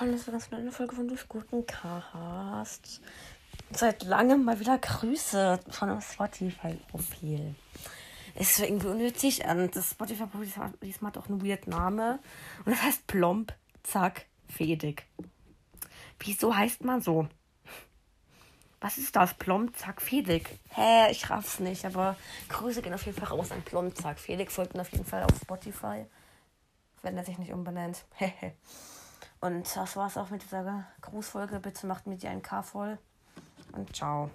Hallo, das eine ganz neue Folge von Durch Guten Cast. Seit langem mal wieder Grüße von einem Spotify-Profil. Ist irgendwie unnötig. Und das Spotify-Profil diesmal hat auch einen weird Name. Und das heißt Plomb, Zack, Fedig. Wieso heißt man so? Was ist das? Plomb, Zack, Fedig. Hä, ich raff's nicht. Aber Grüße gehen auf jeden Fall raus an Plomb, Zack, Fedig. Folgt auf jeden Fall auf Spotify. Wenn er sich nicht umbenennt. Und das war's auch mit dieser Grußfolge. Bitte macht mir die ein K voll. Und ciao.